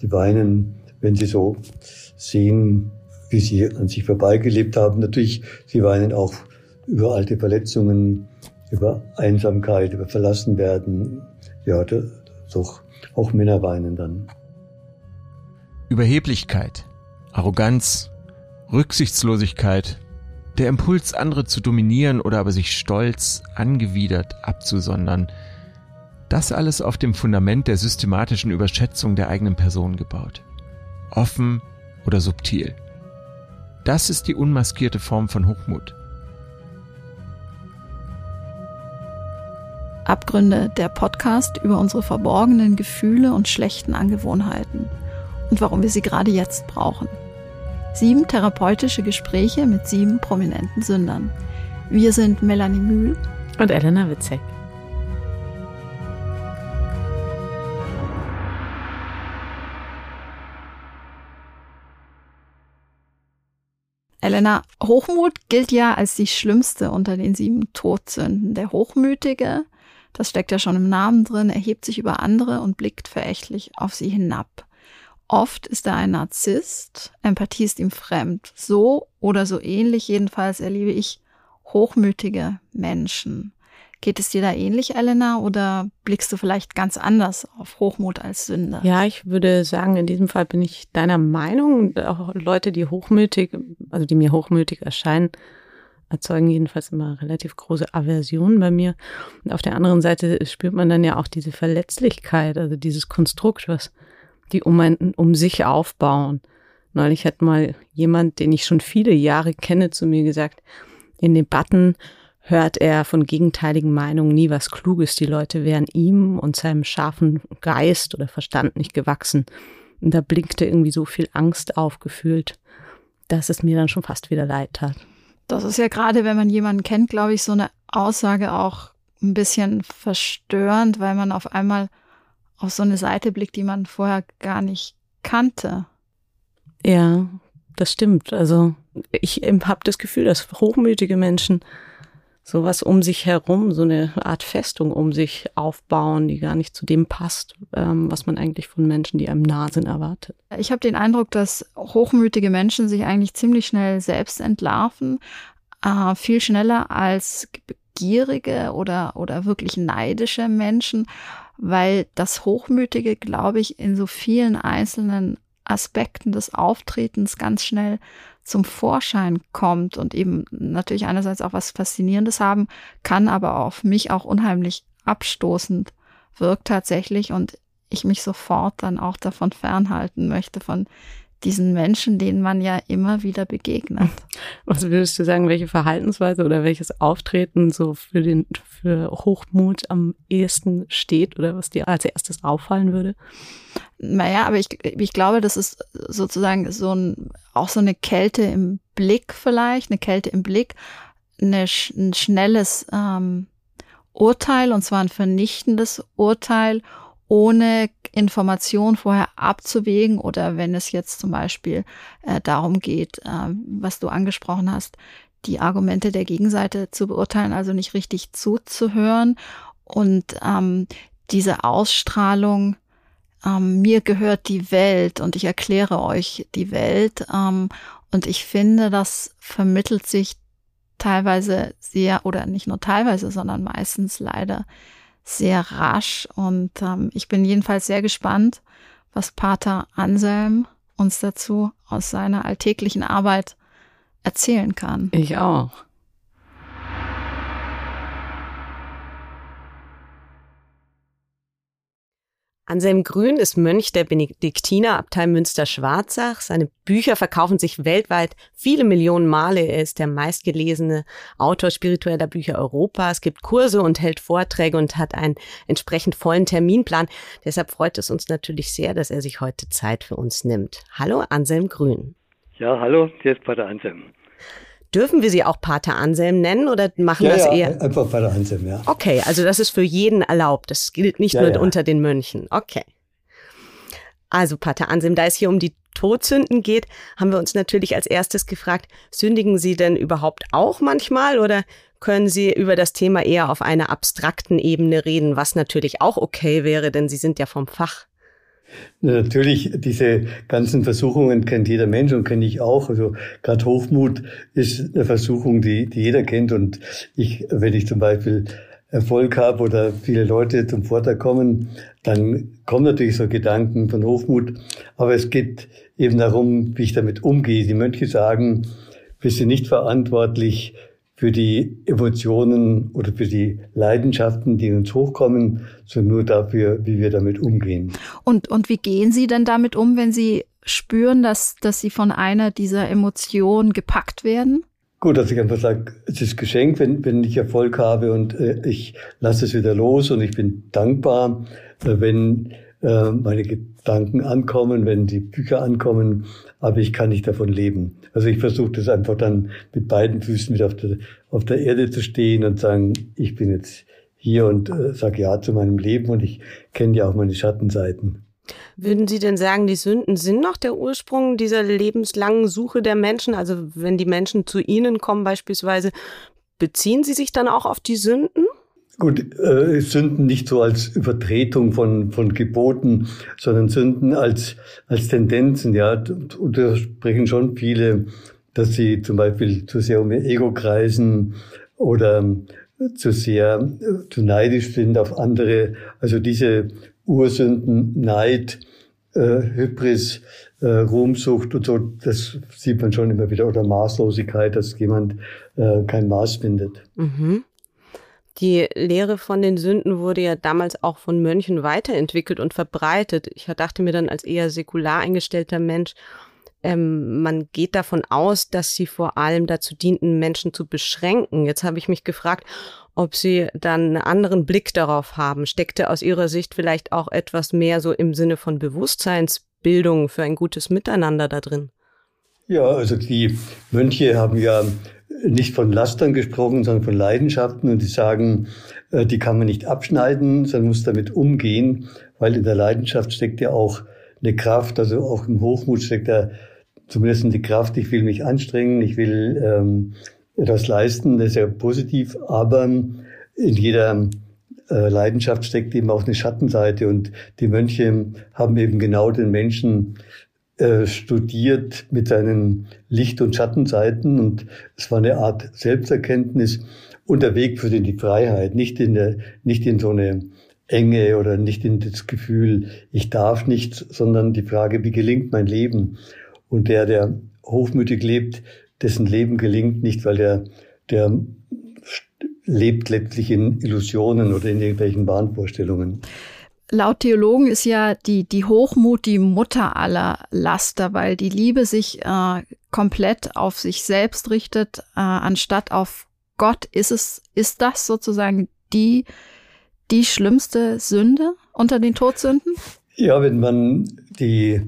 die weinen, wenn sie so sehen, wie sie an sich vorbeigelebt haben. Natürlich, sie weinen auch über alte Verletzungen, über Einsamkeit, über Verlassenwerden. Ja, doch, auch Männer weinen dann. Überheblichkeit, Arroganz, Rücksichtslosigkeit, der Impuls, andere zu dominieren oder aber sich stolz, angewidert abzusondern, das alles auf dem Fundament der systematischen Überschätzung der eigenen Person gebaut. Offen oder subtil. Das ist die unmaskierte Form von Hochmut. Abgründe, der Podcast über unsere verborgenen Gefühle und schlechten Angewohnheiten und warum wir sie gerade jetzt brauchen. Sieben therapeutische Gespräche mit sieben prominenten Sündern. Wir sind Melanie Mühl und Elena Witzek. Elena, Hochmut gilt ja als die schlimmste unter den sieben Todsünden. Der Hochmütige, das steckt ja schon im Namen drin, erhebt sich über andere und blickt verächtlich auf sie hinab. Oft ist er ein Narzisst, Empathie ist ihm fremd. So oder so ähnlich jedenfalls erlebe ich hochmütige Menschen. Geht es dir da ähnlich, Elena, oder blickst du vielleicht ganz anders auf Hochmut als Sünde? Ja, ich würde sagen, in diesem Fall bin ich deiner Meinung. Auch Leute, die hochmütig, also die mir hochmütig erscheinen, erzeugen jedenfalls immer relativ große Aversion bei mir. Und auf der anderen Seite spürt man dann ja auch diese Verletzlichkeit, also dieses Konstrukt, was die um, ein, um sich aufbauen. Neulich hat mal jemand, den ich schon viele Jahre kenne, zu mir gesagt, in Debatten hört er von gegenteiligen Meinungen nie was Kluges. Die Leute wären ihm und seinem scharfen Geist oder Verstand nicht gewachsen. Und da blinkte irgendwie so viel Angst aufgefühlt, dass es mir dann schon fast wieder leid tat. Das ist ja gerade, wenn man jemanden kennt, glaube ich, so eine Aussage auch ein bisschen verstörend, weil man auf einmal auf so eine Seite blickt, die man vorher gar nicht kannte. Ja, das stimmt. Also ich habe das Gefühl, dass hochmütige Menschen sowas um sich herum, so eine Art Festung um sich aufbauen, die gar nicht zu dem passt, ähm, was man eigentlich von Menschen, die einem nah sind, erwartet. Ich habe den Eindruck, dass hochmütige Menschen sich eigentlich ziemlich schnell selbst entlarven, äh, viel schneller als gierige oder, oder wirklich neidische Menschen, weil das Hochmütige, glaube ich, in so vielen einzelnen Aspekten des Auftretens ganz schnell zum Vorschein kommt und eben natürlich einerseits auch was Faszinierendes haben kann, aber auf mich auch unheimlich abstoßend wirkt tatsächlich und ich mich sofort dann auch davon fernhalten möchte, von diesen Menschen, denen man ja immer wieder begegnet. Was würdest du sagen, welche Verhaltensweise oder welches Auftreten so für den für Hochmut am ehesten steht oder was dir als erstes auffallen würde? Naja, aber ich, ich glaube, das ist sozusagen so ein, auch so eine Kälte im Blick vielleicht, eine Kälte im Blick, eine, ein schnelles ähm, Urteil und zwar ein vernichtendes Urteil ohne Information vorher abzuwägen oder wenn es jetzt zum Beispiel äh, darum geht, äh, was du angesprochen hast, die Argumente der Gegenseite zu beurteilen, also nicht richtig zuzuhören. Und ähm, diese Ausstrahlung, ähm, mir gehört die Welt und ich erkläre euch die Welt ähm, und ich finde, das vermittelt sich teilweise sehr oder nicht nur teilweise, sondern meistens leider sehr rasch. Und ähm, ich bin jedenfalls sehr gespannt, was Pater Anselm uns dazu aus seiner alltäglichen Arbeit erzählen kann. Ich auch. Anselm Grün ist Mönch der Benediktinerabtei Münster-Schwarzach. Seine Bücher verkaufen sich weltweit viele Millionen Male. Er ist der meistgelesene Autor spiritueller Bücher Europas. Gibt Kurse und hält Vorträge und hat einen entsprechend vollen Terminplan. Deshalb freut es uns natürlich sehr, dass er sich heute Zeit für uns nimmt. Hallo, Anselm Grün. Ja, hallo, hier ist Pater Anselm. Dürfen wir sie auch Pater Anselm nennen oder machen ja, das ja, eher? Einfach Pater Anselm, ja. Okay, also das ist für jeden erlaubt. Das gilt nicht ja, nur unter den Mönchen. Okay. Also Pater Anselm, da es hier um die Todsünden geht, haben wir uns natürlich als erstes gefragt, sündigen Sie denn überhaupt auch manchmal oder können Sie über das Thema eher auf einer abstrakten Ebene reden, was natürlich auch okay wäre, denn Sie sind ja vom Fach. Natürlich, diese ganzen Versuchungen kennt jeder Mensch und kenne ich auch. Also gerade Hochmut ist eine Versuchung, die, die jeder kennt. Und ich, wenn ich zum Beispiel Erfolg habe oder viele Leute zum Vortrag kommen, dann kommen natürlich so Gedanken von Hochmut. Aber es geht eben darum, wie ich damit umgehe. Die Mönche sagen, wir sind nicht verantwortlich für die Emotionen oder für die Leidenschaften, die uns hochkommen, sondern nur dafür, wie wir damit umgehen. Und, und wie gehen Sie denn damit um, wenn Sie spüren, dass, dass Sie von einer dieser Emotionen gepackt werden? Gut, dass ich einfach sage, es ist Geschenk, wenn, wenn ich Erfolg habe und äh, ich lasse es wieder los und ich bin dankbar, äh, wenn äh, meine Gedanken ankommen, wenn die Bücher ankommen, aber ich kann nicht davon leben. Also ich versuche das einfach dann mit beiden Füßen wieder auf der, auf der Erde zu stehen und sagen, ich bin jetzt hier und äh, sage Ja zu meinem Leben und ich kenne ja auch meine Schattenseiten. Würden Sie denn sagen, die Sünden sind noch der Ursprung dieser lebenslangen Suche der Menschen? Also wenn die Menschen zu Ihnen kommen beispielsweise, beziehen Sie sich dann auch auf die Sünden? Gut, äh, Sünden nicht so als Übertretung von, von Geboten, sondern Sünden als, als Tendenzen, ja. Und da sprechen schon viele, dass sie zum Beispiel zu sehr um ihr Ego kreisen oder zu sehr äh, zu neidisch sind auf andere. Also diese Ursünden, Neid, äh, Hybris, äh, Ruhmsucht und so, das sieht man schon immer wieder. Oder Maßlosigkeit, dass jemand äh, kein Maß findet. Mhm. Die Lehre von den Sünden wurde ja damals auch von Mönchen weiterentwickelt und verbreitet. Ich dachte mir dann als eher säkular eingestellter Mensch, ähm, man geht davon aus, dass sie vor allem dazu dienten, Menschen zu beschränken. Jetzt habe ich mich gefragt, ob Sie dann einen anderen Blick darauf haben. Steckte aus Ihrer Sicht vielleicht auch etwas mehr so im Sinne von Bewusstseinsbildung für ein gutes Miteinander da drin? Ja, also die Mönche haben ja nicht von Lastern gesprochen, sondern von Leidenschaften. Und die sagen, äh, die kann man nicht abschneiden, sondern muss damit umgehen, weil in der Leidenschaft steckt ja auch eine Kraft, also auch im Hochmut steckt ja zumindest die Kraft, ich will mich anstrengen, ich will ähm, etwas leisten, das ist ja positiv, aber in jeder äh, Leidenschaft steckt eben auch eine Schattenseite und die Mönche haben eben genau den Menschen äh, studiert mit seinen Licht- und Schattenseiten und es war eine Art Selbsterkenntnis und der Weg für die Freiheit, nicht in, der, nicht in so eine Enge oder nicht in das Gefühl, ich darf nichts, sondern die Frage, wie gelingt mein Leben? Und der, der hochmütig lebt, dessen Leben gelingt nicht, weil der, der lebt letztlich in Illusionen oder in irgendwelchen Wahnvorstellungen. Laut Theologen ist ja die, die Hochmut die Mutter aller Laster, weil die Liebe sich äh, komplett auf sich selbst richtet, äh, anstatt auf Gott. Ist es, ist das sozusagen die, die schlimmste Sünde unter den Todsünden? Ja, wenn man die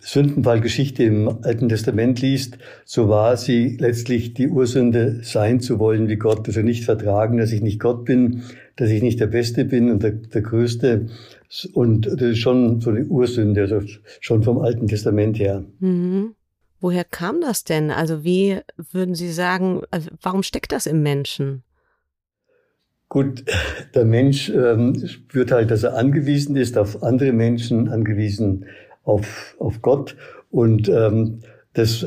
Sündenfallgeschichte im Alten Testament liest, so war sie letztlich die Ursünde, sein zu wollen wie Gott, also nicht vertragen, dass ich nicht Gott bin, dass ich nicht der Beste bin und der, der Größte. Und das ist schon so eine Ursünde, also schon vom Alten Testament her. Mhm. Woher kam das denn? Also wie würden Sie sagen, also warum steckt das im Menschen? Gut, der Mensch ähm, spürt halt, dass er angewiesen ist auf andere Menschen, angewiesen auf, auf Gott und ähm, das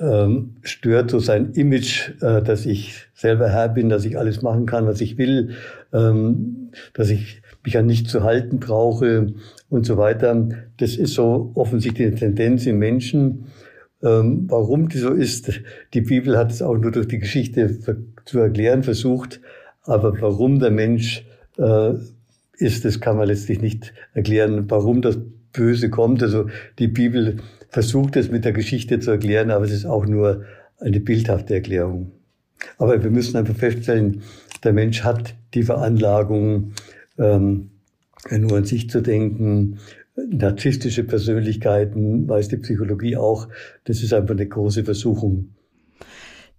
ähm, stört so sein Image, äh, dass ich selber Herr bin, dass ich alles machen kann, was ich will, ähm, dass ich mich an nichts zu halten brauche und so weiter. Das ist so offensichtlich eine Tendenz im Menschen. Ähm, warum die so ist, die Bibel hat es auch nur durch die Geschichte zu erklären versucht, aber warum der Mensch äh, ist, das kann man letztlich nicht erklären, warum das Böse kommt. Also die Bibel versucht es mit der Geschichte zu erklären, aber es ist auch nur eine bildhafte Erklärung. Aber wir müssen einfach feststellen, der Mensch hat die Veranlagung, ähm, nur an sich zu denken, narzisstische Persönlichkeiten, weiß die Psychologie auch. Das ist einfach eine große Versuchung.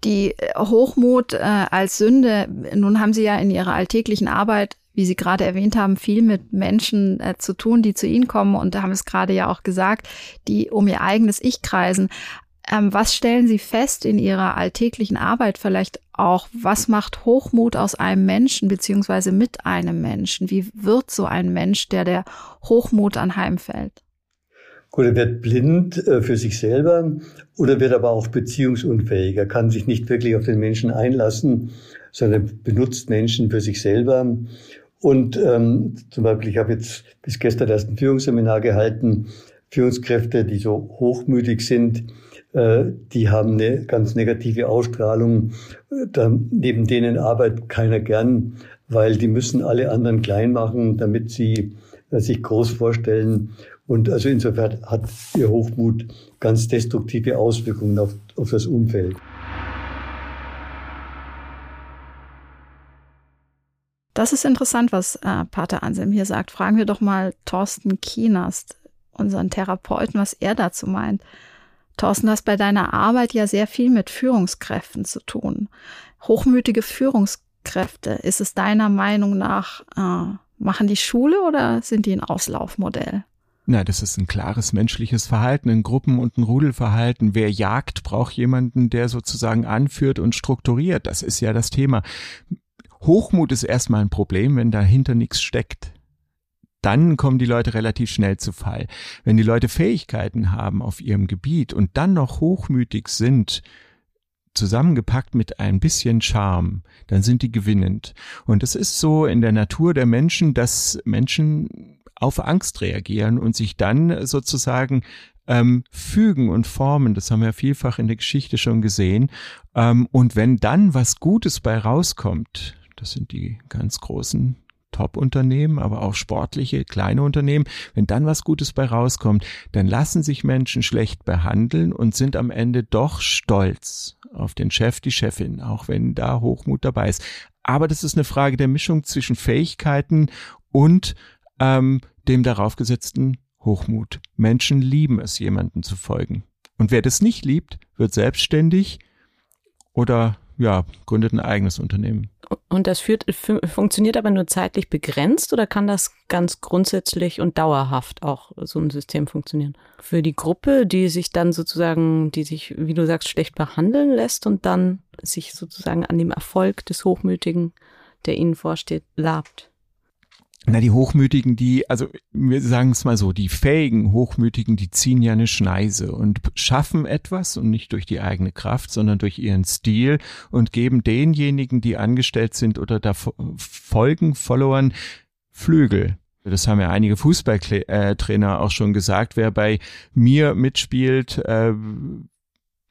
Die Hochmut äh, als Sünde, nun haben Sie ja in Ihrer alltäglichen Arbeit wie Sie gerade erwähnt haben, viel mit Menschen äh, zu tun, die zu Ihnen kommen und haben es gerade ja auch gesagt, die um ihr eigenes Ich kreisen. Ähm, was stellen Sie fest in Ihrer alltäglichen Arbeit vielleicht auch? Was macht Hochmut aus einem Menschen beziehungsweise mit einem Menschen? Wie wird so ein Mensch, der der Hochmut anheimfällt? Gut, er wird blind äh, für sich selber oder wird aber auch beziehungsunfähig. Er kann sich nicht wirklich auf den Menschen einlassen, sondern benutzt Menschen für sich selber. Und ähm, zum Beispiel, ich habe jetzt bis gestern erst ein Führungsseminar gehalten. Führungskräfte, die so hochmütig sind, äh, die haben eine ganz negative Ausstrahlung. Da, neben denen arbeitet keiner gern, weil die müssen alle anderen klein machen, damit sie äh, sich groß vorstellen. Und also insofern hat ihr Hochmut ganz destruktive Auswirkungen auf, auf das Umfeld. Das ist interessant, was äh, Pater Anselm hier sagt. Fragen wir doch mal Thorsten Kienast, unseren Therapeuten, was er dazu meint. Thorsten, du hast bei deiner Arbeit ja sehr viel mit Führungskräften zu tun. Hochmütige Führungskräfte, ist es deiner Meinung nach, äh, machen die Schule oder sind die ein Auslaufmodell? Na, das ist ein klares menschliches Verhalten, ein Gruppen- und ein Rudelverhalten. Wer jagt, braucht jemanden, der sozusagen anführt und strukturiert. Das ist ja das Thema. Hochmut ist erstmal ein Problem, wenn dahinter nichts steckt dann kommen die Leute relativ schnell zu Fall. Wenn die Leute Fähigkeiten haben auf ihrem Gebiet und dann noch hochmütig sind, zusammengepackt mit ein bisschen Charme, dann sind die gewinnend. Und es ist so in der Natur der Menschen, dass Menschen auf Angst reagieren und sich dann sozusagen ähm, fügen und formen. Das haben wir vielfach in der Geschichte schon gesehen. Ähm, und wenn dann was Gutes bei rauskommt, das sind die ganz großen Top-Unternehmen, aber auch sportliche, kleine Unternehmen, wenn dann was Gutes bei rauskommt, dann lassen sich Menschen schlecht behandeln und sind am Ende doch stolz auf den Chef, die Chefin, auch wenn da Hochmut dabei ist. Aber das ist eine Frage der Mischung zwischen Fähigkeiten und ähm, dem darauf gesetzten Hochmut. Menschen lieben es, jemanden zu folgen. Und wer das nicht liebt, wird selbstständig oder ja, gründet ein eigenes Unternehmen. Und das führt, funktioniert aber nur zeitlich begrenzt oder kann das ganz grundsätzlich und dauerhaft auch so ein System funktionieren? Für die Gruppe, die sich dann sozusagen, die sich, wie du sagst, schlecht behandeln lässt und dann sich sozusagen an dem Erfolg des Hochmütigen, der ihnen vorsteht, labt. Na, die Hochmütigen, die, also wir sagen es mal so, die fähigen Hochmütigen, die ziehen ja eine Schneise und schaffen etwas und nicht durch die eigene Kraft, sondern durch ihren Stil und geben denjenigen, die angestellt sind oder da folgen, Followern, Flügel. Das haben ja einige Fußballtrainer auch schon gesagt. Wer bei mir mitspielt, äh,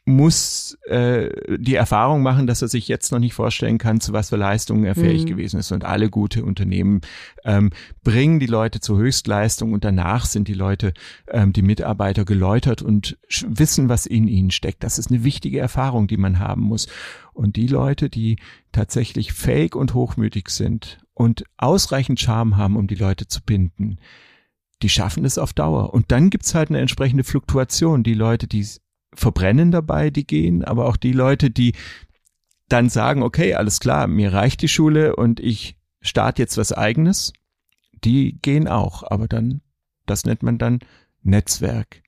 muss äh, die Erfahrung machen, dass er sich jetzt noch nicht vorstellen kann, zu was für Leistungen er fähig mhm. gewesen ist. Und alle gute Unternehmen ähm, bringen die Leute zur Höchstleistung und danach sind die Leute, ähm, die Mitarbeiter geläutert und wissen, was in ihnen steckt. Das ist eine wichtige Erfahrung, die man haben muss. Und die Leute, die tatsächlich fähig und hochmütig sind und ausreichend Charme haben, um die Leute zu binden, die schaffen es auf Dauer. Und dann gibt's halt eine entsprechende Fluktuation. Die Leute, die verbrennen dabei, die gehen, aber auch die Leute, die dann sagen, okay, alles klar, mir reicht die Schule und ich starte jetzt was eigenes, die gehen auch, aber dann, das nennt man dann Netzwerk.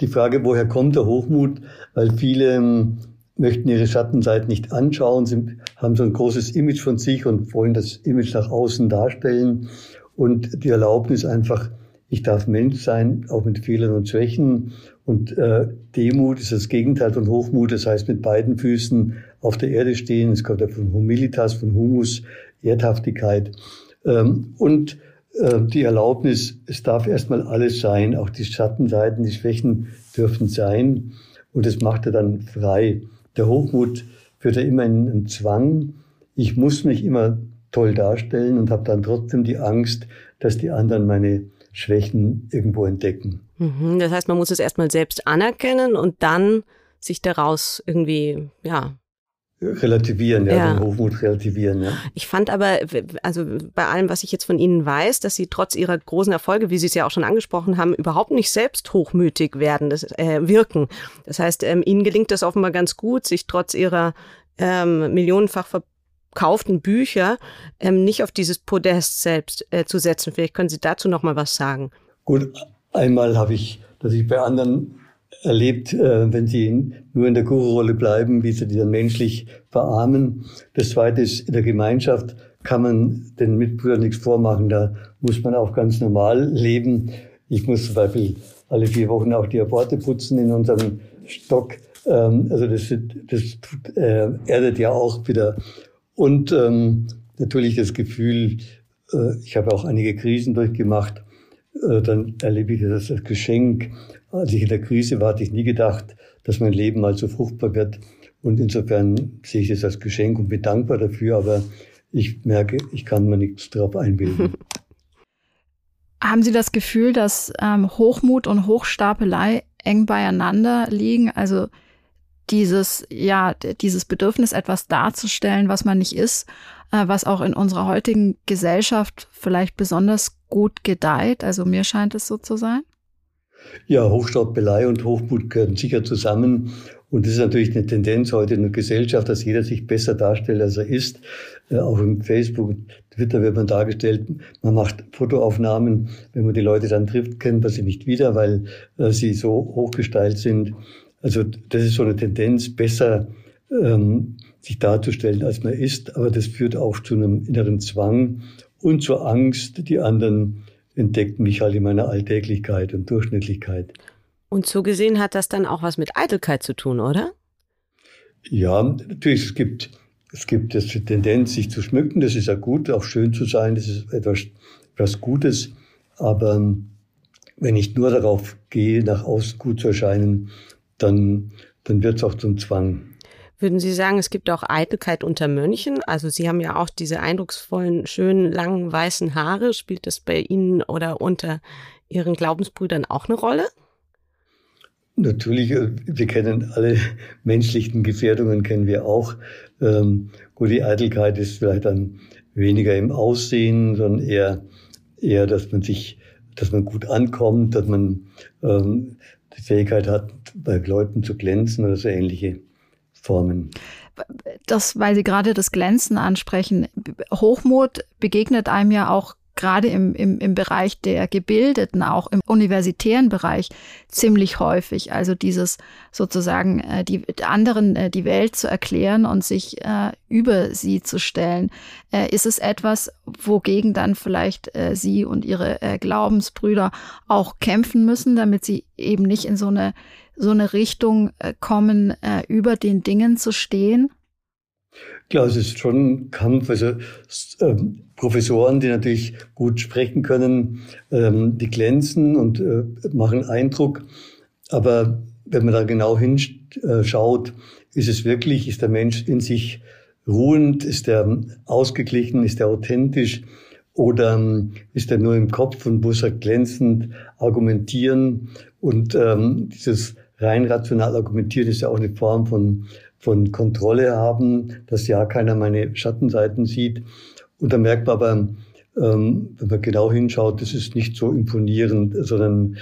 Die Frage, woher kommt der Hochmut? Weil viele ähm, möchten ihre Schattenseite nicht anschauen, sie haben so ein großes Image von sich und wollen das Image nach außen darstellen und die Erlaubnis einfach, ich darf Mensch sein, auch mit Fehlern und Schwächen. Und äh, Demut ist das Gegenteil von Hochmut, das heißt mit beiden Füßen auf der Erde stehen. Es kommt ja von Humilitas, von Humus, Erdhaftigkeit. Ähm, und äh, die Erlaubnis, es darf erstmal alles sein, auch die Schattenseiten, die Schwächen dürfen sein. Und das macht er dann frei. Der Hochmut führt ja immer in einen Zwang. Ich muss mich immer toll darstellen und habe dann trotzdem die Angst, dass die anderen meine Schwächen irgendwo entdecken. Mhm, das heißt, man muss es erstmal selbst anerkennen und dann sich daraus irgendwie, ja. Relativieren, ja, ja. den Hochmut relativieren, ja. Ich fand aber, also bei allem, was ich jetzt von Ihnen weiß, dass Sie trotz Ihrer großen Erfolge, wie Sie es ja auch schon angesprochen haben, überhaupt nicht selbst hochmütig werden, das, äh, wirken. Das heißt, ähm, Ihnen gelingt das offenbar ganz gut, sich trotz Ihrer ähm, millionenfach gekauften Bücher ähm, nicht auf dieses Podest selbst äh, zu setzen. Vielleicht können Sie dazu noch mal was sagen. Gut, einmal habe ich, dass ich bei anderen erlebt, äh, wenn sie nur in der Guru-Rolle bleiben, wie sie die dann menschlich verarmen. Das Zweite ist, in der Gemeinschaft kann man den Mitbrüdern nichts vormachen. Da muss man auch ganz normal leben. Ich muss zum Beispiel alle vier Wochen auch die Aborte putzen in unserem Stock. Ähm, also das, das äh, erdet ja auch wieder. Und ähm, natürlich das Gefühl, äh, ich habe auch einige Krisen durchgemacht, äh, dann erlebe ich das als Geschenk. Als ich in der Krise war, hatte ich nie gedacht, dass mein Leben mal so fruchtbar wird. Und insofern sehe ich es als Geschenk und bin dankbar dafür. Aber ich merke, ich kann mir nichts darauf einbilden. Haben Sie das Gefühl, dass ähm, Hochmut und Hochstapelei eng beieinander liegen? Also dieses, ja, dieses Bedürfnis, etwas darzustellen, was man nicht ist, äh, was auch in unserer heutigen Gesellschaft vielleicht besonders gut gedeiht. Also mir scheint es so zu sein. Ja, Hochstapelei und Hochmut gehören sicher zusammen. Und das ist natürlich eine Tendenz heute in der Gesellschaft, dass jeder sich besser darstellt, als er ist. Äh, auch im Facebook, Twitter wird man dargestellt. Man macht Fotoaufnahmen. Wenn man die Leute dann trifft, kennt man sie nicht wieder, weil äh, sie so hochgestylt sind. Also das ist so eine Tendenz, besser ähm, sich darzustellen, als man ist. Aber das führt auch zu einem inneren Zwang und zur Angst, die anderen entdeckten mich halt in meiner Alltäglichkeit und Durchschnittlichkeit. Und so gesehen hat das dann auch was mit Eitelkeit zu tun, oder? Ja, natürlich, es gibt, es gibt das Tendenz, sich zu schmücken. Das ist ja gut, auch schön zu sein. Das ist etwas, etwas Gutes. Aber wenn ich nur darauf gehe, nach außen gut zu erscheinen, dann, dann wird es auch zum Zwang. Würden Sie sagen, es gibt auch Eitelkeit unter Mönchen? Also Sie haben ja auch diese eindrucksvollen, schönen, langen, weißen Haare. Spielt das bei Ihnen oder unter Ihren Glaubensbrüdern auch eine Rolle? Natürlich, äh, wir kennen alle menschlichen Gefährdungen, kennen wir auch. Ähm, gut, die Eitelkeit ist vielleicht dann weniger im Aussehen, sondern eher, eher, dass man sich, dass man gut ankommt, dass man ähm, die Fähigkeit hat, bei Leuten zu glänzen oder so ähnliche Formen. Das, weil Sie gerade das Glänzen ansprechen. Hochmut begegnet einem ja auch gerade im, im, im Bereich der Gebildeten, auch im universitären Bereich, ziemlich häufig. Also dieses sozusagen äh, die anderen äh, die Welt zu erklären und sich äh, über sie zu stellen. Äh, ist es etwas, wogegen dann vielleicht äh, Sie und Ihre äh, Glaubensbrüder auch kämpfen müssen, damit Sie eben nicht in so eine so eine Richtung äh, kommen, äh, über den Dingen zu stehen? Klar, es ist schon ein Kampf. Also ähm, Professoren, die natürlich gut sprechen können, ähm, die glänzen und äh, machen Eindruck. Aber wenn man da genau hinschaut, ist es wirklich, ist der Mensch in sich ruhend, ist er ausgeglichen, ist er authentisch oder ähm, ist er nur im Kopf und muss er glänzend argumentieren? Und ähm, dieses rein rational argumentieren ist ja auch eine Form von von Kontrolle haben, dass ja keiner meine Schattenseiten sieht. Und da merkt man aber, ähm, wenn man genau hinschaut, das ist nicht so imponierend, sondern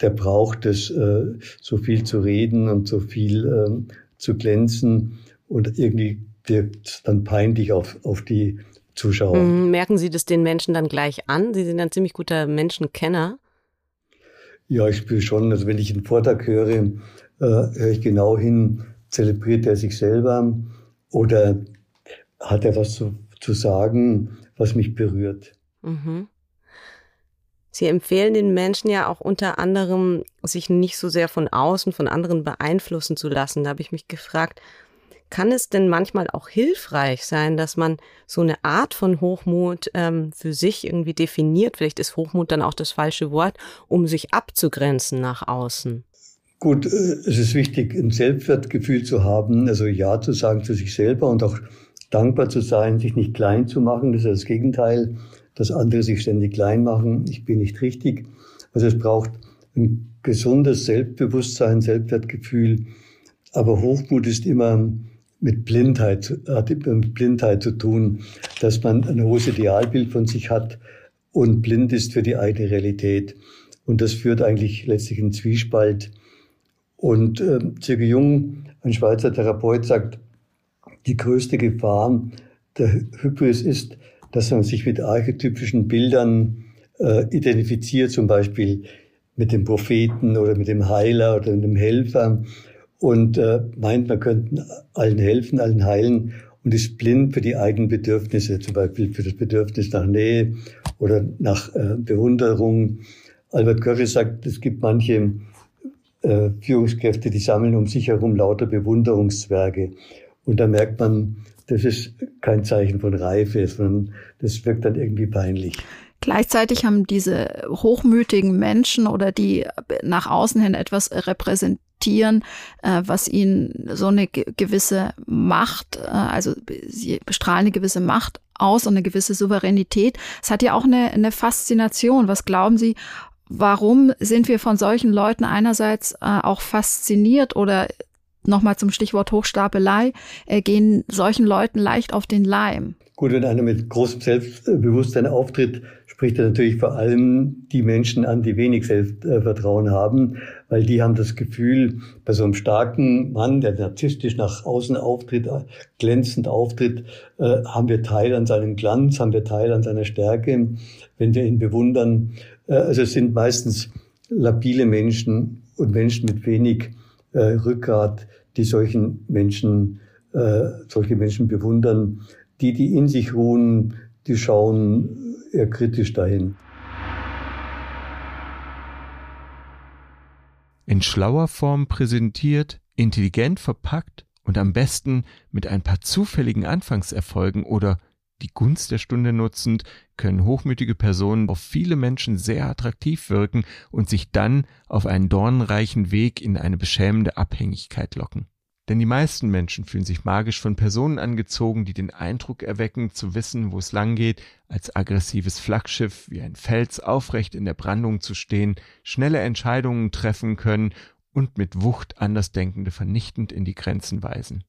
der braucht es, äh, so viel zu reden und so viel äh, zu glänzen. Und irgendwie wirkt es dann peinlich auf, auf die Zuschauer. Mhm, merken Sie das den Menschen dann gleich an? Sie sind ein ziemlich guter Menschenkenner. Ja, ich spüre schon. Also wenn ich einen Vortrag höre, äh, höre ich genau hin, Zelebriert er sich selber oder hat er was zu, zu sagen, was mich berührt? Mhm. Sie empfehlen den Menschen ja auch unter anderem, sich nicht so sehr von außen, von anderen beeinflussen zu lassen. Da habe ich mich gefragt, kann es denn manchmal auch hilfreich sein, dass man so eine Art von Hochmut ähm, für sich irgendwie definiert? Vielleicht ist Hochmut dann auch das falsche Wort, um sich abzugrenzen nach außen. Gut, äh, es ist wichtig, ein Selbstwertgefühl zu haben, also Ja zu sagen zu sich selber und auch dankbar zu sein, sich nicht klein zu machen. Das ist das Gegenteil, dass andere sich ständig klein machen. Ich bin nicht richtig. Also es braucht ein gesundes Selbstbewusstsein, Selbstwertgefühl. Aber Hochmut ist immer mit Blindheit, hat mit Blindheit zu tun, dass man ein hohes Idealbild von sich hat und blind ist für die eigene Realität. Und das führt eigentlich letztlich in Zwiespalt und äh, Zirke Jung, ein Schweizer Therapeut, sagt, die größte Gefahr der Hybris ist, dass man sich mit archetypischen Bildern äh, identifiziert, zum Beispiel mit dem Propheten oder mit dem Heiler oder mit dem Helfer und äh, meint, man könnte allen helfen, allen heilen und ist blind für die eigenen Bedürfnisse, zum Beispiel für das Bedürfnis nach Nähe oder nach äh, Bewunderung. Albert Görre sagt, es gibt manche äh, Führungskräfte, die sammeln um sich herum lauter Bewunderungszwerge. Und da merkt man, das ist kein Zeichen von Reife, sondern das wirkt dann irgendwie peinlich. Gleichzeitig haben diese hochmütigen Menschen oder die nach außen hin etwas repräsentieren, äh, was ihnen so eine gewisse Macht, äh, also sie bestrahlen eine gewisse Macht aus und eine gewisse Souveränität. Es hat ja auch eine, eine Faszination. Was glauben Sie, warum sind wir von solchen Leuten einerseits äh, auch fasziniert oder nochmal zum Stichwort Hochstapelei, äh, gehen solchen Leuten leicht auf den Leim? Gut, wenn einer mit großem Selbstbewusstsein auftritt, spricht er natürlich vor allem die Menschen an, die wenig Selbstvertrauen haben, weil die haben das Gefühl, bei so einem starken Mann, der narzisstisch nach außen auftritt, glänzend auftritt, äh, haben wir Teil an seinem Glanz, haben wir Teil an seiner Stärke, wenn wir ihn bewundern. Äh, also es sind meistens labile Menschen und Menschen mit wenig äh, Rückgrat, die solchen Menschen, äh, solche Menschen bewundern. Die, die in sich ruhen, die schauen eher kritisch dahin. In schlauer Form präsentiert, intelligent verpackt und am besten mit ein paar zufälligen Anfangserfolgen oder die Gunst der Stunde nutzend, können hochmütige Personen auf viele Menschen sehr attraktiv wirken und sich dann auf einen dornenreichen Weg in eine beschämende Abhängigkeit locken. Denn die meisten Menschen fühlen sich magisch von Personen angezogen, die den Eindruck erwecken, zu wissen, wo es lang geht, als aggressives Flaggschiff wie ein Fels aufrecht in der Brandung zu stehen, schnelle Entscheidungen treffen können und mit Wucht Andersdenkende vernichtend in die Grenzen weisen.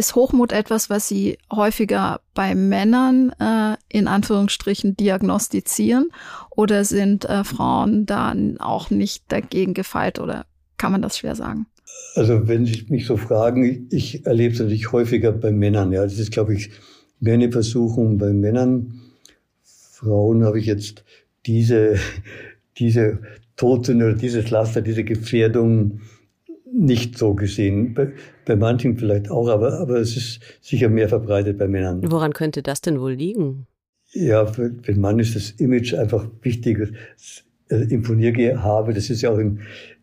Ist Hochmut etwas, was Sie häufiger bei Männern äh, in Anführungsstrichen diagnostizieren oder sind äh, Frauen dann auch nicht dagegen gefeit oder kann man das schwer sagen? Also wenn Sie mich so fragen, ich erlebe es natürlich häufiger bei Männern. Ja, das ist, glaube ich, mehr eine Versuchung bei Männern. Frauen habe ich jetzt diese, diese Toten oder dieses Laster, diese Gefährdung nicht so gesehen. Bei, bei manchen vielleicht auch, aber, aber es ist sicher mehr verbreitet bei Männern. Woran könnte das denn wohl liegen? Ja, für, für den Mann ist das Image einfach wichtig. Äh, Imponiergehabe, das ist ja auch in,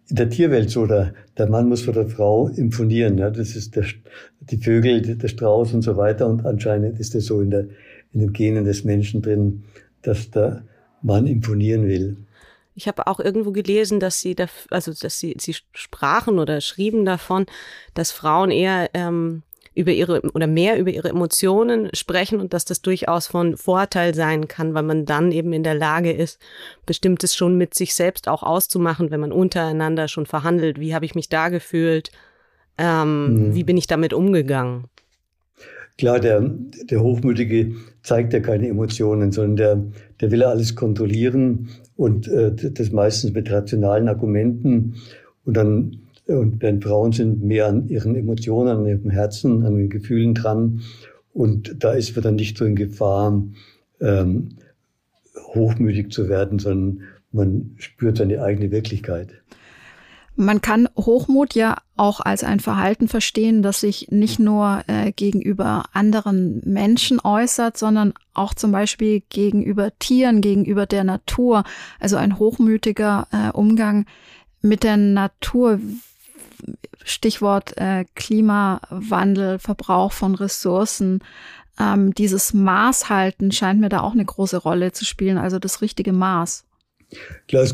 in der Tierwelt so. Der, der Mann muss vor der Frau imponieren. Ja, das ist der, die Vögel, der Strauß und so weiter. Und anscheinend ist das so in, der, in den Genen des Menschen drin, dass der Mann imponieren will. Ich habe auch irgendwo gelesen, dass sie, da, also dass sie, sie sprachen oder schrieben davon, dass Frauen eher ähm, über ihre oder mehr über ihre Emotionen sprechen und dass das durchaus von Vorteil sein kann, weil man dann eben in der Lage ist, bestimmtes schon mit sich selbst auch auszumachen, wenn man untereinander schon verhandelt. Wie habe ich mich da gefühlt? Ähm, mhm. Wie bin ich damit umgegangen? Klar, der, der Hochmütige zeigt ja keine Emotionen, sondern der, der will alles kontrollieren und äh, das meistens mit rationalen Argumenten. Und dann, und während Frauen sind mehr an ihren Emotionen, an ihrem Herzen, an den Gefühlen dran. Und da ist man dann nicht so in Gefahr, ähm, hochmütig zu werden, sondern man spürt seine eigene Wirklichkeit. Man kann Hochmut ja auch als ein Verhalten verstehen, das sich nicht nur äh, gegenüber anderen Menschen äußert, sondern auch zum Beispiel gegenüber Tieren, gegenüber der Natur. Also ein hochmütiger äh, Umgang mit der Natur. Stichwort äh, Klimawandel, Verbrauch von Ressourcen. Ähm, dieses Maßhalten scheint mir da auch eine große Rolle zu spielen, also das richtige Maß. Klar,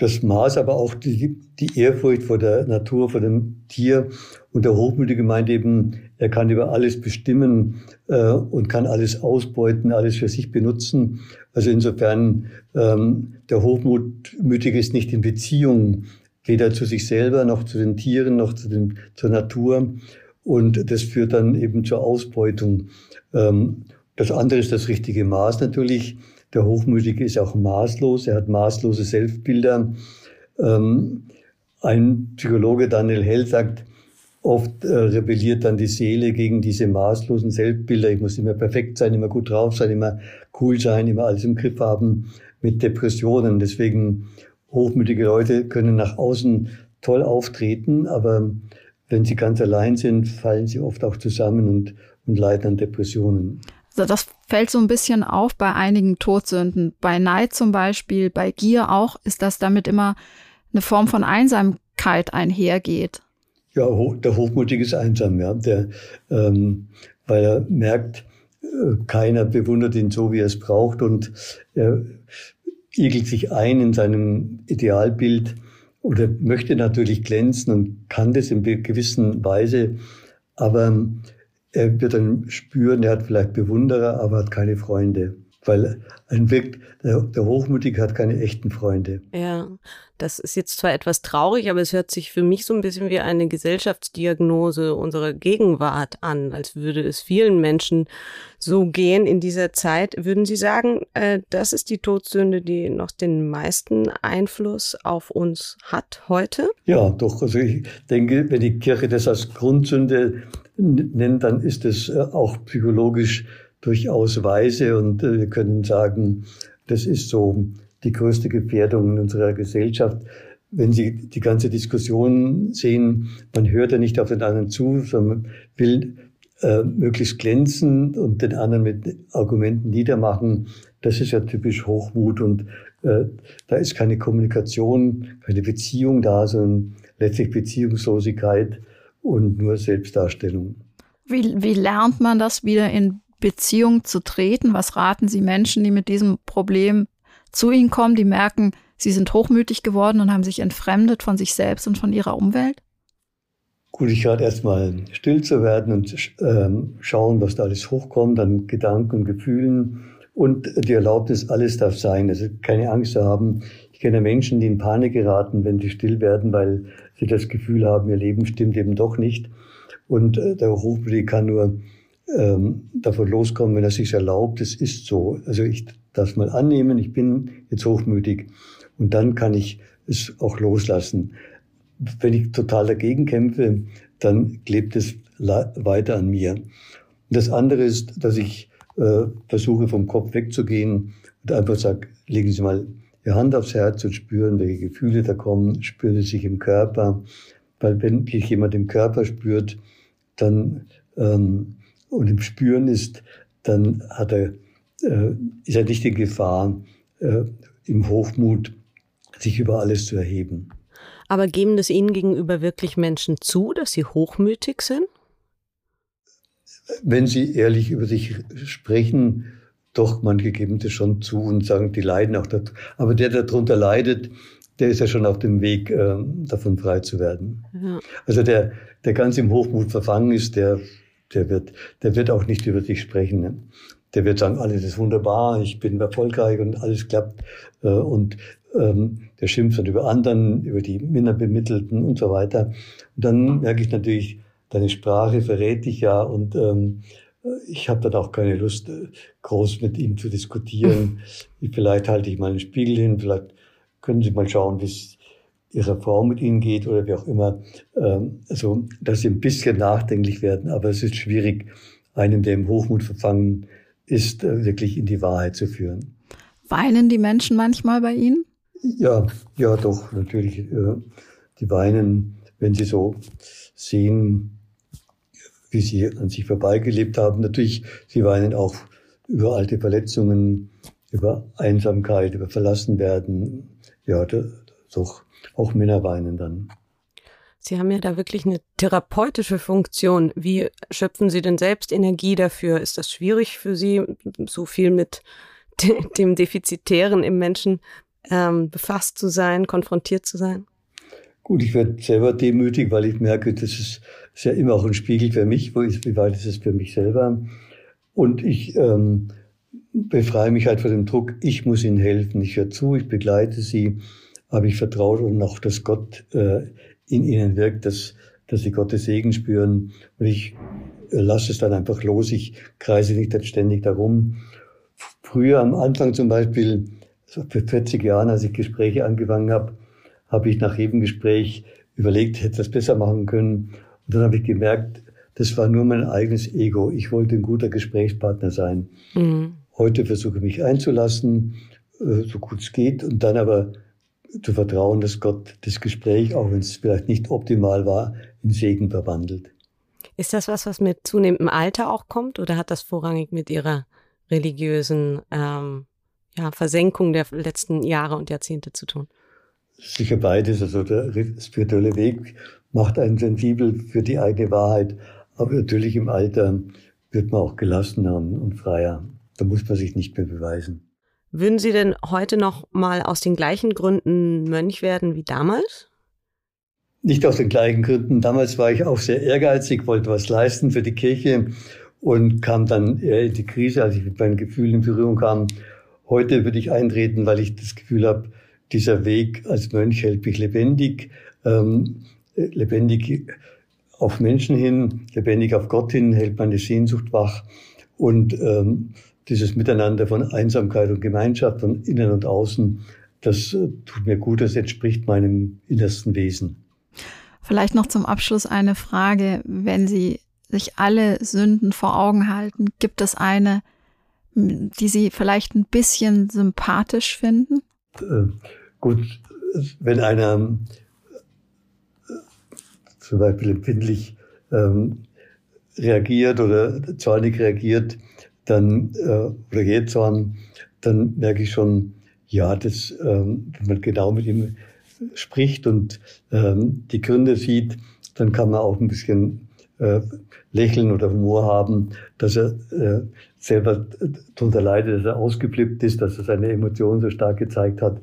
das Maß, aber auch die, die Ehrfurcht vor der Natur, vor dem Tier. Und der Hochmütige meint eben, er kann über alles bestimmen äh, und kann alles ausbeuten, alles für sich benutzen. Also insofern, ähm, der Hochmütige ist nicht in Beziehung, weder zu sich selber, noch zu den Tieren, noch zu den, zur Natur. Und das führt dann eben zur Ausbeutung. Ähm, das andere ist das richtige Maß natürlich. Der Hochmütige ist auch maßlos, er hat maßlose Selbstbilder. Ähm, ein Psychologe, Daniel Hell, sagt, Oft äh, rebelliert dann die Seele gegen diese maßlosen Selbstbilder. Ich muss immer perfekt sein, immer gut drauf sein, immer cool sein, immer alles im Griff haben mit Depressionen. Deswegen hochmütige Leute können nach außen toll auftreten, aber wenn sie ganz allein sind, fallen sie oft auch zusammen und, und leiden an Depressionen. Also das fällt so ein bisschen auf bei einigen Todsünden. Bei Neid zum Beispiel, bei Gier auch, ist das damit immer eine Form von Einsamkeit einhergeht. Ja, der Hochmutige ist einsam, ja. Der, ähm, weil er merkt, äh, keiner bewundert ihn so, wie er es braucht und er igelt sich ein in seinem Idealbild oder möchte natürlich glänzen und kann das in gewissen Weise, aber er wird dann spüren, er hat vielleicht Bewunderer, aber hat keine Freunde. Weil ein wirkt, der, der Hochmutige hat keine echten Freunde. Ja, das ist jetzt zwar etwas traurig, aber es hört sich für mich so ein bisschen wie eine Gesellschaftsdiagnose unserer Gegenwart an, als würde es vielen Menschen so gehen in dieser Zeit. Würden Sie sagen, äh, das ist die Todsünde, die noch den meisten Einfluss auf uns hat heute? Ja, doch. Also ich denke, wenn die Kirche das als Grundsünde nennt, dann ist es äh, auch psychologisch durchaus weise und äh, wir können sagen, das ist so die größte Gefährdung in unserer Gesellschaft. Wenn Sie die ganze Diskussion sehen, man hört ja nicht auf den anderen zu, sondern will äh, möglichst glänzen und den anderen mit Argumenten niedermachen. Das ist ja typisch Hochmut und äh, da ist keine Kommunikation, keine Beziehung da, sondern letztlich Beziehungslosigkeit und nur Selbstdarstellung. Wie, wie lernt man das wieder in Beziehung zu treten? Was raten Sie Menschen, die mit diesem Problem zu Ihnen kommen, die merken, sie sind hochmütig geworden und haben sich entfremdet von sich selbst und von ihrer Umwelt? Gut, ich rate erstmal still zu werden und ähm, schauen, was da alles hochkommt an Gedanken und Gefühlen und die Erlaubnis, alles darf sein. Also keine Angst zu haben. Ich kenne Menschen, die in Panik geraten, wenn sie still werden, weil sie das Gefühl haben, ihr Leben stimmt eben doch nicht. Und äh, der Hochmütige kann nur ähm, davon loskommen, wenn er sich erlaubt, es ist so. Also ich darf mal annehmen, ich bin jetzt hochmütig und dann kann ich es auch loslassen. Wenn ich total dagegen kämpfe, dann klebt es weiter an mir. Und das andere ist, dass ich äh, versuche, vom Kopf wegzugehen und einfach sage, legen Sie mal Ihre Hand aufs Herz und spüren, welche Gefühle da kommen, spüren Sie sich im Körper. Weil wenn jemand im Körper spürt, dann ähm, und im Spüren ist, dann hat er, äh, ist er nicht in Gefahr, äh, im Hochmut sich über alles zu erheben. Aber geben das Ihnen gegenüber wirklich Menschen zu, dass sie hochmütig sind? Wenn sie ehrlich über sich sprechen, doch, manche geben das schon zu und sagen, die leiden auch darunter. Aber der, der darunter leidet, der ist ja schon auf dem Weg, äh, davon frei zu werden. Ja. Also der, der ganz im Hochmut verfangen ist, der der wird, der wird auch nicht über sich sprechen. Ne? Der wird sagen, alles ist wunderbar, ich bin erfolgreich und alles klappt. Äh, und ähm, der schimpft dann über anderen, über die Minderbemittelten und so weiter. Und dann merke ich natürlich, deine Sprache verrät dich ja und ähm, ich habe dann auch keine Lust, äh, groß mit ihm zu diskutieren. vielleicht halte ich mal einen Spiegel hin, vielleicht können Sie mal schauen, wie es ihrer Frau mit ihnen geht oder wie auch immer. Ähm, also, dass sie ein bisschen nachdenklich werden, aber es ist schwierig, einen, der im Hochmut verfangen ist, äh, wirklich in die Wahrheit zu führen. Weinen die Menschen manchmal bei Ihnen? Ja, ja, doch, natürlich. Äh, die weinen, wenn sie so sehen, wie sie an sich vorbeigelebt haben. Natürlich, sie weinen auch über alte Verletzungen, über Einsamkeit, über Verlassenwerden. Ja, doch auch Männer weinen dann. Sie haben ja da wirklich eine therapeutische Funktion. Wie schöpfen Sie denn selbst Energie dafür? Ist das schwierig für Sie, so viel mit dem Defizitären im Menschen ähm, befasst zu sein, konfrontiert zu sein? Gut, ich werde selber demütig, weil ich merke, das ist, ist ja immer auch ein Spiegel für mich. Wo ist, wie weit ist es für mich selber? Und ich ähm, befreie mich halt von dem Druck, ich muss ihnen helfen. Ich höre zu, ich begleite sie aber ich vertraue und auch, dass Gott äh, in ihnen wirkt, dass, dass sie Gottes Segen spüren. Und ich äh, lasse es dann einfach los. Ich kreise nicht ständig darum. Früher am Anfang zum Beispiel, so für 40 Jahren, als ich Gespräche angefangen habe, habe ich nach jedem Gespräch überlegt, hätte das besser machen können. Und dann habe ich gemerkt, das war nur mein eigenes Ego. Ich wollte ein guter Gesprächspartner sein. Mhm. Heute versuche ich mich einzulassen, äh, so gut es geht, und dann aber zu vertrauen, dass Gott das Gespräch, auch wenn es vielleicht nicht optimal war, in Segen verwandelt. Ist das was, was mit zunehmendem Alter auch kommt, oder hat das vorrangig mit Ihrer religiösen ähm, ja, Versenkung der letzten Jahre und Jahrzehnte zu tun? Sicher beides. Also der spirituelle Weg macht einen sensibel für die eigene Wahrheit. Aber natürlich im Alter wird man auch gelassener und freier. Da muss man sich nicht mehr beweisen. Würden Sie denn heute noch mal aus den gleichen Gründen Mönch werden wie damals? Nicht aus den gleichen Gründen. Damals war ich auch sehr ehrgeizig, wollte was leisten für die Kirche und kam dann eher in die Krise, als ich mit meinen Gefühlen in Berührung kam. Heute würde ich eintreten, weil ich das Gefühl habe, dieser Weg als Mönch hält mich lebendig, ähm, lebendig auf Menschen hin, lebendig auf Gott hin, hält meine Sehnsucht wach und ähm, dieses Miteinander von Einsamkeit und Gemeinschaft, von innen und außen, das äh, tut mir gut, das entspricht meinem innersten Wesen. Vielleicht noch zum Abschluss eine Frage. Wenn Sie sich alle Sünden vor Augen halten, gibt es eine, die Sie vielleicht ein bisschen sympathisch finden? Äh, gut, wenn einer äh, zum Beispiel empfindlich ähm, reagiert oder zornig reagiert, dann äh, reagiert Zorn, dann merke ich schon, ja, das, ähm, wenn man genau mit ihm spricht und ähm, die Gründe sieht, dann kann man auch ein bisschen äh, lächeln oder Humor haben, dass er äh, selber darunter leidet, dass er ausgeblippt ist, dass er seine Emotionen so stark gezeigt hat.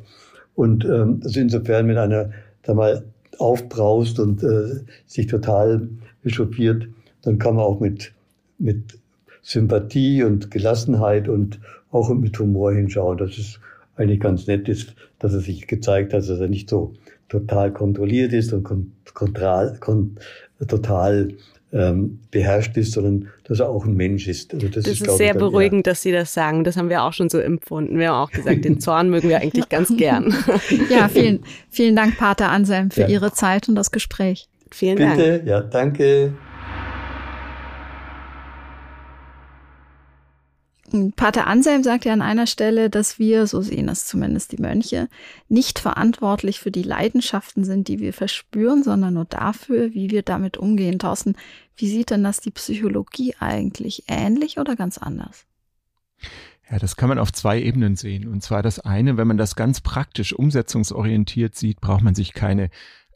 Und ähm, also insofern, wenn einer da mal aufbraust und äh, sich total echauffiert, dann kann man auch mit, mit Sympathie und Gelassenheit und auch mit Humor hinschauen. Das ist eigentlich ganz nett ist, dass er sich gezeigt hat, dass er nicht so total kontrolliert ist und kon kontrol, kon total ähm, beherrscht ist, sondern dass er auch ein Mensch ist. Also das, das ist, ist sehr dann, beruhigend, ja. dass Sie das sagen. Das haben wir auch schon so empfunden. Wir haben auch gesagt, den Zorn mögen wir eigentlich ganz gern. Ja, vielen, vielen Dank, Pater Anselm, für ja. Ihre Zeit und das Gespräch. Vielen Bitte, Dank. Bitte, ja, danke. Pater Anselm sagt ja an einer Stelle, dass wir, so sehen es zumindest die Mönche, nicht verantwortlich für die Leidenschaften sind, die wir verspüren, sondern nur dafür, wie wir damit umgehen. Thorsten, wie sieht denn das die Psychologie eigentlich? Ähnlich oder ganz anders? Ja, das kann man auf zwei Ebenen sehen. Und zwar das eine, wenn man das ganz praktisch umsetzungsorientiert sieht, braucht man sich keine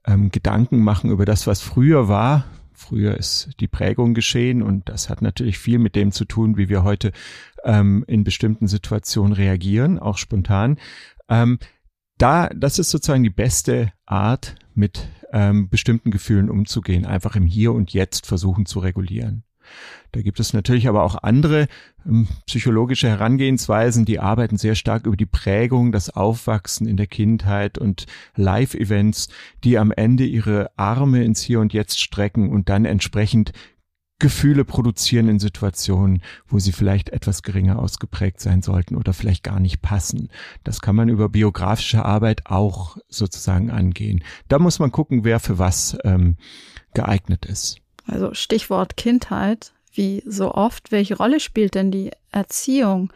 ähm, Gedanken machen über das, was früher war, Früher ist die Prägung geschehen und das hat natürlich viel mit dem zu tun, wie wir heute ähm, in bestimmten Situationen reagieren, auch spontan. Ähm, da, das ist sozusagen die beste Art, mit ähm, bestimmten Gefühlen umzugehen, einfach im Hier und Jetzt versuchen zu regulieren. Da gibt es natürlich aber auch andere ähm, psychologische Herangehensweisen, die arbeiten sehr stark über die Prägung, das Aufwachsen in der Kindheit und Live-Events, die am Ende ihre Arme ins Hier und Jetzt strecken und dann entsprechend Gefühle produzieren in Situationen, wo sie vielleicht etwas geringer ausgeprägt sein sollten oder vielleicht gar nicht passen. Das kann man über biografische Arbeit auch sozusagen angehen. Da muss man gucken, wer für was ähm, geeignet ist. Also Stichwort Kindheit, wie so oft, welche Rolle spielt denn die Erziehung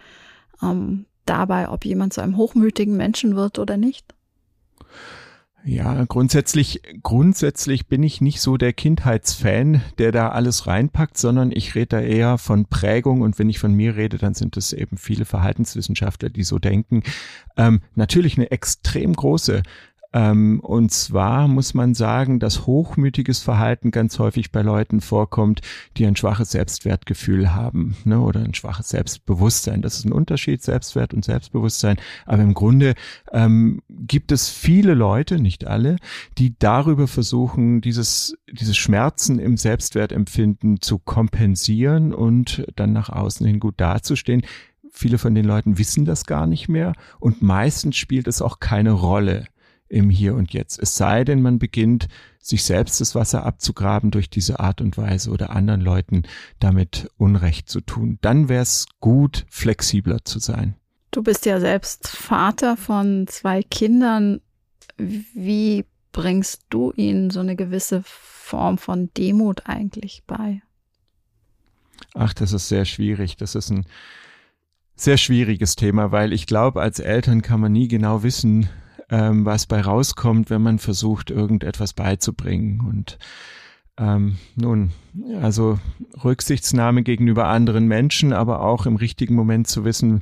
ähm, dabei, ob jemand zu einem hochmütigen Menschen wird oder nicht? Ja, grundsätzlich, grundsätzlich bin ich nicht so der Kindheitsfan, der da alles reinpackt, sondern ich rede da eher von Prägung und wenn ich von mir rede, dann sind es eben viele Verhaltenswissenschaftler, die so denken. Ähm, natürlich eine extrem große und zwar muss man sagen, dass hochmütiges Verhalten ganz häufig bei Leuten vorkommt, die ein schwaches Selbstwertgefühl haben ne, oder ein schwaches Selbstbewusstsein. Das ist ein Unterschied, Selbstwert und Selbstbewusstsein. Aber im Grunde ähm, gibt es viele Leute, nicht alle, die darüber versuchen, dieses, dieses Schmerzen im Selbstwertempfinden zu kompensieren und dann nach außen hin gut dazustehen viele von den Leuten wissen das gar nicht mehr und meistens spielt es auch keine Rolle, im Hier und Jetzt. Es sei denn, man beginnt, sich selbst das Wasser abzugraben durch diese Art und Weise oder anderen Leuten damit Unrecht zu tun. Dann wäre es gut, flexibler zu sein. Du bist ja selbst Vater von zwei Kindern. Wie bringst du ihnen so eine gewisse Form von Demut eigentlich bei? Ach, das ist sehr schwierig. Das ist ein sehr schwieriges Thema, weil ich glaube, als Eltern kann man nie genau wissen, ähm, was bei rauskommt, wenn man versucht, irgendetwas beizubringen. Und ähm, nun, also Rücksichtsnahme gegenüber anderen Menschen, aber auch im richtigen Moment zu wissen,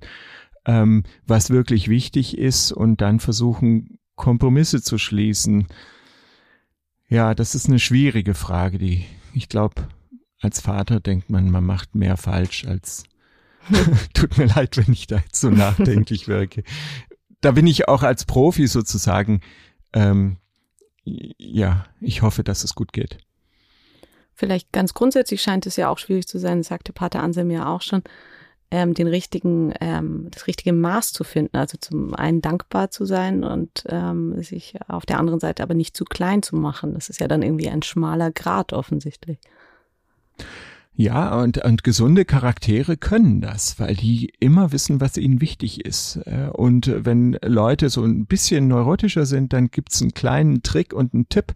ähm, was wirklich wichtig ist und dann versuchen, Kompromisse zu schließen. Ja, das ist eine schwierige Frage, die ich glaube, als Vater denkt man, man macht mehr falsch als tut mir leid, wenn ich da jetzt so nachdenklich wirke. Da bin ich auch als Profi sozusagen, ähm, ja, ich hoffe, dass es gut geht. Vielleicht ganz grundsätzlich scheint es ja auch schwierig zu sein, sagte Pater Anselm ja auch schon, ähm, den richtigen, ähm, das richtige Maß zu finden. Also zum einen dankbar zu sein und ähm, sich auf der anderen Seite aber nicht zu klein zu machen. Das ist ja dann irgendwie ein schmaler Grad offensichtlich. Ja, und, und gesunde Charaktere können das, weil die immer wissen, was ihnen wichtig ist. Äh, und wenn Leute so ein bisschen neurotischer sind, dann gibt's einen kleinen Trick und einen Tipp,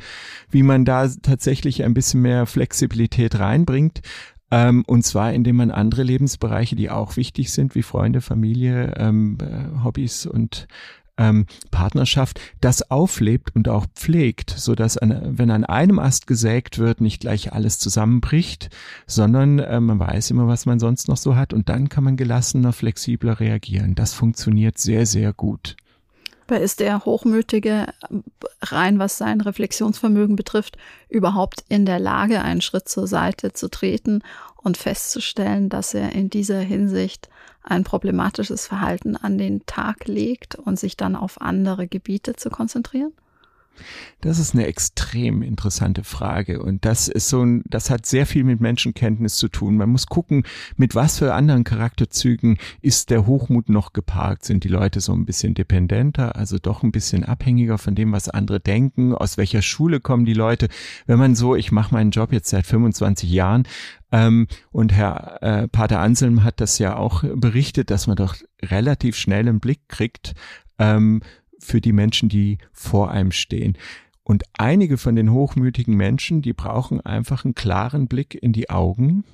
wie man da tatsächlich ein bisschen mehr Flexibilität reinbringt. Ähm, und zwar, indem man andere Lebensbereiche, die auch wichtig sind, wie Freunde, Familie, ähm, äh, Hobbys und ähm, Partnerschaft das auflebt und auch pflegt, so dass wenn an einem Ast gesägt wird, nicht gleich alles zusammenbricht, sondern äh, man weiß immer, was man sonst noch so hat und dann kann man gelassener, flexibler reagieren. Das funktioniert sehr, sehr gut. Aber ist der Hochmütige rein, was sein Reflexionsvermögen betrifft, überhaupt in der Lage, einen Schritt zur Seite zu treten und festzustellen, dass er in dieser Hinsicht ein problematisches Verhalten an den Tag legt und sich dann auf andere Gebiete zu konzentrieren? Das ist eine extrem interessante Frage und das ist so ein, das hat sehr viel mit Menschenkenntnis zu tun. Man muss gucken, mit was für anderen Charakterzügen ist der Hochmut noch geparkt? Sind die Leute so ein bisschen dependenter, also doch ein bisschen abhängiger von dem, was andere denken? Aus welcher Schule kommen die Leute? Wenn man so, ich mache meinen Job jetzt seit 25 Jahren, ähm, und Herr äh, Pater Anselm hat das ja auch berichtet, dass man doch relativ schnell einen Blick kriegt ähm, für die Menschen, die vor einem stehen. Und einige von den hochmütigen Menschen, die brauchen einfach einen klaren Blick in die Augen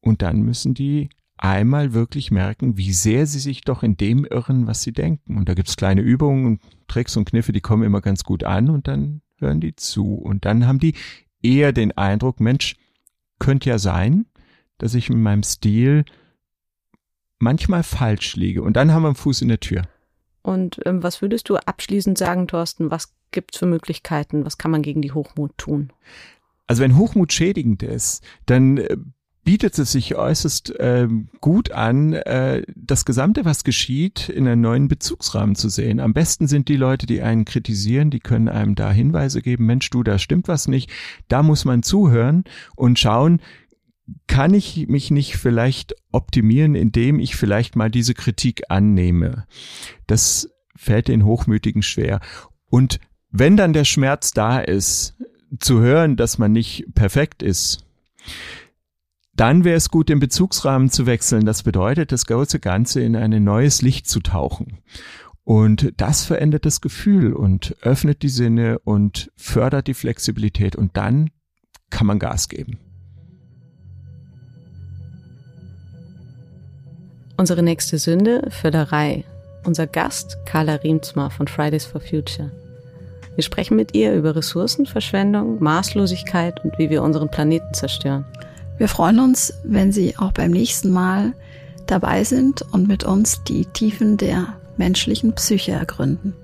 und dann müssen die einmal wirklich merken, wie sehr sie sich doch in dem irren, was sie denken. Und da gibt's kleine Übungen und Tricks und Kniffe, die kommen immer ganz gut an und dann hören die zu. Und dann haben die eher den Eindruck, Mensch, könnte ja sein, dass ich mit meinem Stil manchmal falsch liege. Und dann haben wir einen Fuß in der Tür. Und ähm, was würdest du abschließend sagen, Thorsten? Was gibt's für Möglichkeiten? Was kann man gegen die Hochmut tun? Also wenn Hochmut schädigend ist, dann äh, bietet es sich äußerst äh, gut an, äh, das Gesamte, was geschieht, in einen neuen Bezugsrahmen zu sehen. Am besten sind die Leute, die einen kritisieren, die können einem da Hinweise geben, Mensch, du, da stimmt was nicht. Da muss man zuhören und schauen, kann ich mich nicht vielleicht optimieren, indem ich vielleicht mal diese Kritik annehme? Das fällt den Hochmütigen schwer. Und wenn dann der Schmerz da ist, zu hören, dass man nicht perfekt ist, dann wäre es gut, den Bezugsrahmen zu wechseln. Das bedeutet, das große Ganze in ein neues Licht zu tauchen. Und das verändert das Gefühl und öffnet die Sinne und fördert die Flexibilität und dann kann man Gas geben. Unsere nächste Sünde, Völlerei. Unser Gast, Carla Riemsma von Fridays for Future. Wir sprechen mit ihr über Ressourcenverschwendung, Maßlosigkeit und wie wir unseren Planeten zerstören. Wir freuen uns, wenn Sie auch beim nächsten Mal dabei sind und mit uns die Tiefen der menschlichen Psyche ergründen.